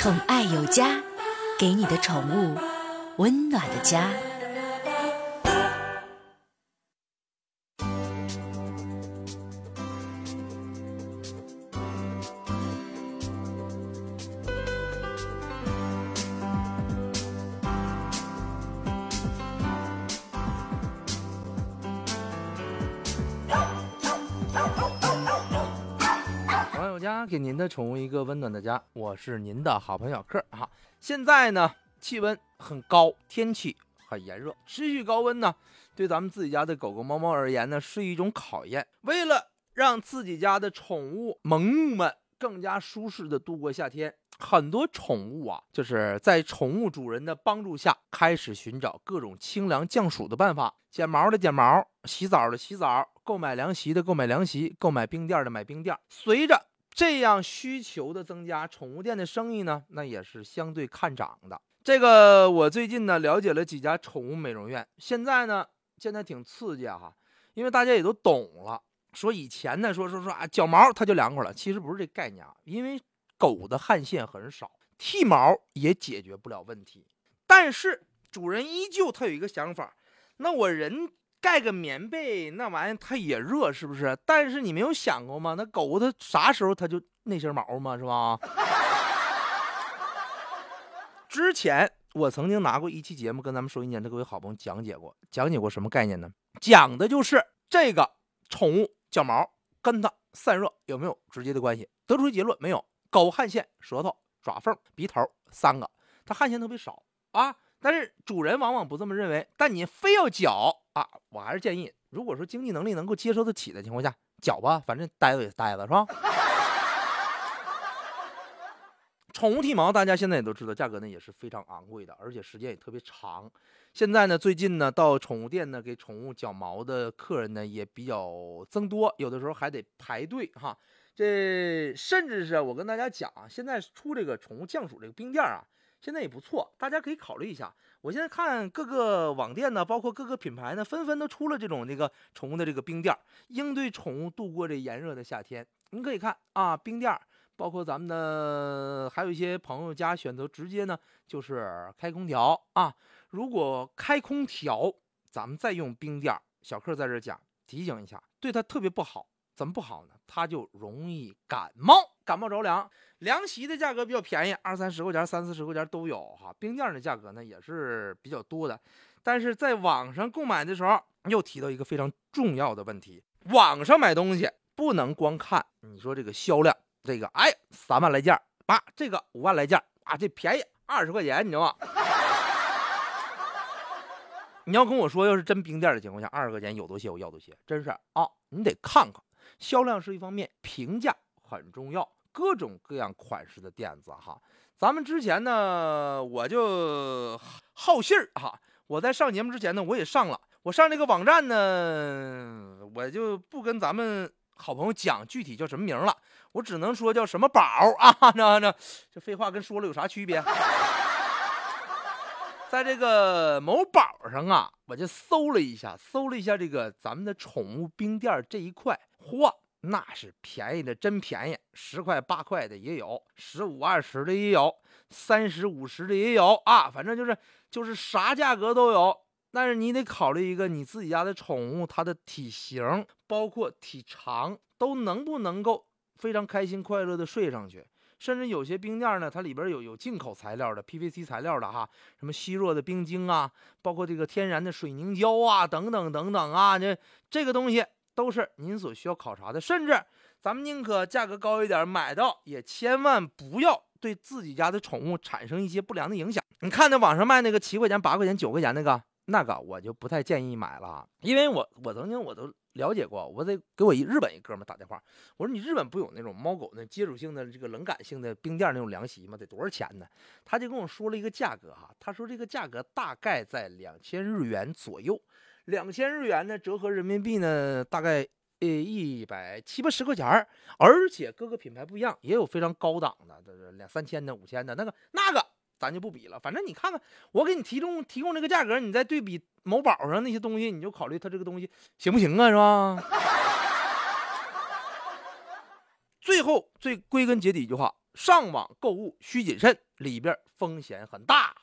宠爱有家，给你的宠物温暖的家。给您的宠物一个温暖的家，我是您的好朋友小克哈。现在呢，气温很高，天气很炎热，持续高温呢，对咱们自己家的狗狗、猫猫而言呢，是一种考验。为了让自己家的宠物萌物们更加舒适的度过夏天，很多宠物啊，就是在宠物主人的帮助下，开始寻找各种清凉降暑的办法。剪毛的剪毛，洗澡的洗澡，购买凉席的购买凉席，购买冰垫的买冰垫。随着这样需求的增加，宠物店的生意呢，那也是相对看涨的。这个我最近呢了解了几家宠物美容院，现在呢现在挺刺激啊哈，因为大家也都懂了。说以前呢说说说啊脚毛它就凉快了，其实不是这概念啊，因为狗的汗腺很少，剃毛也解决不了问题。但是主人依旧他有一个想法，那我人盖个棉被，那玩意它也热，是不是？但是你没有想过吗？那狗它啥时候它就那身毛嘛，是吧？之前我曾经拿过一期节目，跟咱们收音间的各位好朋友讲解过，讲解过什么概念呢？讲的就是这个宠物脚毛跟它散热有没有直接的关系？得出结论没有。狗汗腺、舌头、爪缝、鼻头三个，它汗腺特别少啊。但是主人往往不这么认为，但你非要脚啊，我还是建议，如果说经济能力能够接受得起的情况下，绞吧，反正呆子也是呆子，是吧？宠物剃毛，大家现在也都知道，价格呢也是非常昂贵的，而且时间也特别长。现在呢，最近呢，到宠物店呢给宠物绞毛的客人呢也比较增多，有的时候还得排队哈。这甚至是我跟大家讲啊，现在出这个宠物降暑这个冰垫啊，现在也不错，大家可以考虑一下。我现在看各个网店呢，包括各个品牌呢，纷纷都出了这种这个宠物的这个冰垫，应对宠物度过这炎热的夏天。您可以看啊，冰垫。包括咱们的还有一些朋友家选择直接呢，就是开空调啊。如果开空调，咱们再用冰垫，小克在这讲提醒一下，对它特别不好。怎么不好呢？它就容易感冒，感冒着凉。凉席的价格比较便宜，二三十块钱、三四十块钱都有哈。冰垫的价格呢也是比较多的，但是在网上购买的时候，又提到一个非常重要的问题：网上买东西不能光看你说这个销量。这个哎，三万来件儿，啊，这个五万来件，啊，这便宜二十块钱，你知道吗？你要跟我说，要是真冰垫的情况下，二十块钱有多些我要多些，真是啊，你得看看，销量是一方面，评价很重要，各种各样款式的垫子哈。咱们之前呢，我就好信儿哈，我在上节目之前呢，我也上了，我上这个网站呢，我就不跟咱们。好朋友讲具体叫什么名了，我只能说叫什么宝啊？这这这废话跟说了有啥区别？在这个某宝上啊，我就搜了一下，搜了一下这个咱们的宠物冰垫这一块，嚯，那是便宜的真便宜，十块八块的也有，十五二十的也有，三十五十的也有啊，反正就是就是啥价格都有。但是你得考虑一个你自己家的宠物，它的体型包括体长都能不能够非常开心快乐的睡上去。甚至有些冰垫呢，它里边有有进口材料的 PVC 材料的哈，什么吸弱的冰晶啊，包括这个天然的水凝胶啊，等等等等啊，这这个东西都是您所需要考察的。甚至咱们宁可价格高一点买到，也千万不要对自己家的宠物产生一些不良的影响。你看那网上卖那个七块钱、八块钱、九块钱那个。那个我就不太建议买了，因为我我曾经我都了解过，我得给我一日本一哥们打电话，我说你日本不有那种猫狗那接触性的这个冷感性的冰垫那种凉席吗？得多少钱呢？他就跟我说了一个价格哈，他说这个价格大概在两千日元左右，两千日元呢折合人民币呢大概呃一百七八十块钱，而且各个品牌不一样，也有非常高档的，这两三千的、五千的那个那个。咱就不比了，反正你看看，我给你提供提供这个价格，你再对比某宝上那些东西，你就考虑它这个东西行不行啊，是吧？最后最归根结底一句话，上网购物需谨慎，里边风险很大。